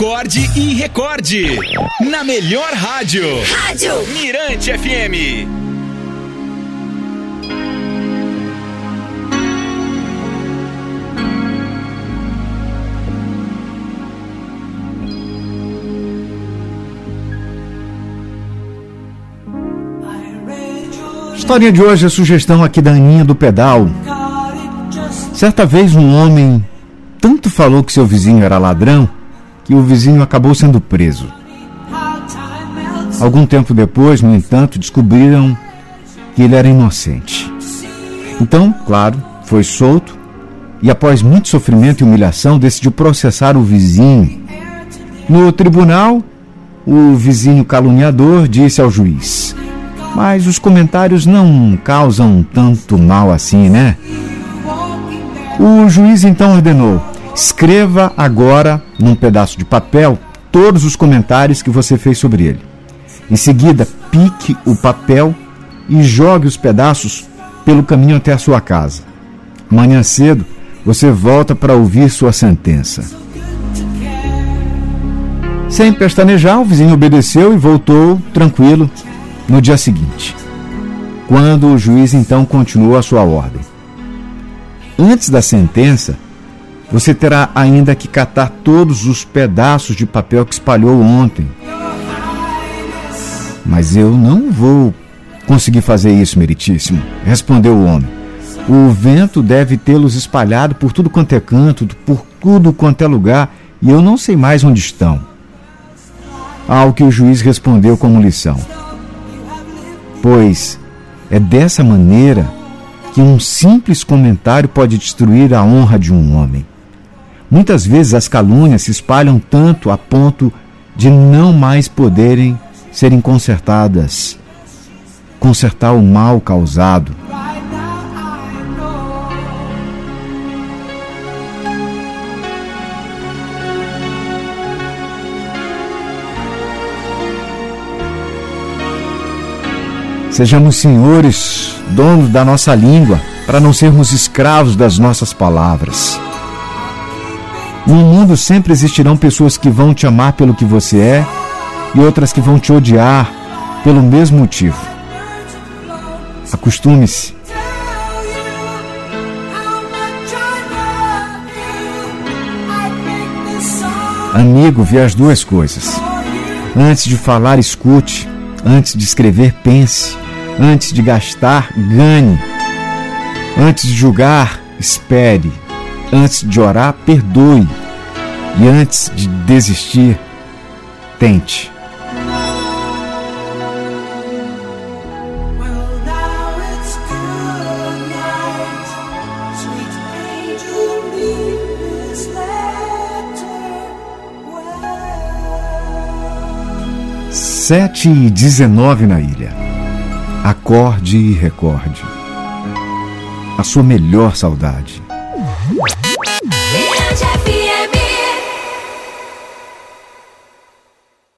acorde e recorde. Na melhor rádio. Rádio Mirante FM. História de hoje é sugestão aqui da Aninha do Pedal. Certa vez um homem tanto falou que seu vizinho era ladrão que o vizinho acabou sendo preso. Algum tempo depois, no entanto, descobriram que ele era inocente. Então, claro, foi solto e, após muito sofrimento e humilhação, decidiu processar o vizinho. No tribunal, o vizinho caluniador disse ao juiz: Mas os comentários não causam tanto mal assim, né? O juiz então ordenou: escreva agora num pedaço de papel todos os comentários que você fez sobre ele. Em seguida, pique o papel e jogue os pedaços pelo caminho até a sua casa. Amanhã cedo, você volta para ouvir sua sentença. Sem pestanejar, o vizinho obedeceu e voltou tranquilo no dia seguinte. Quando o juiz então continuou a sua ordem. Antes da sentença, você terá ainda que catar todos os pedaços de papel que espalhou ontem. Mas eu não vou conseguir fazer isso, meritíssimo, respondeu o homem. O vento deve tê-los espalhado por tudo quanto é canto, por tudo quanto é lugar, e eu não sei mais onde estão. Ao que o juiz respondeu como lição: Pois é dessa maneira que um simples comentário pode destruir a honra de um homem. Muitas vezes as calúnias se espalham tanto a ponto de não mais poderem serem consertadas. Consertar o mal causado. Sejamos senhores, donos da nossa língua, para não sermos escravos das nossas palavras. No mundo sempre existirão pessoas que vão te amar pelo que você é e outras que vão te odiar pelo mesmo motivo. Acostume-se. Amigo, vê as duas coisas. Antes de falar, escute. Antes de escrever, pense. Antes de gastar, ganhe. Antes de julgar, espere. Antes de orar, perdoe. E antes de desistir, tente. Sete e dezenove na ilha. Acorde e recorde. A sua melhor saudade. such happy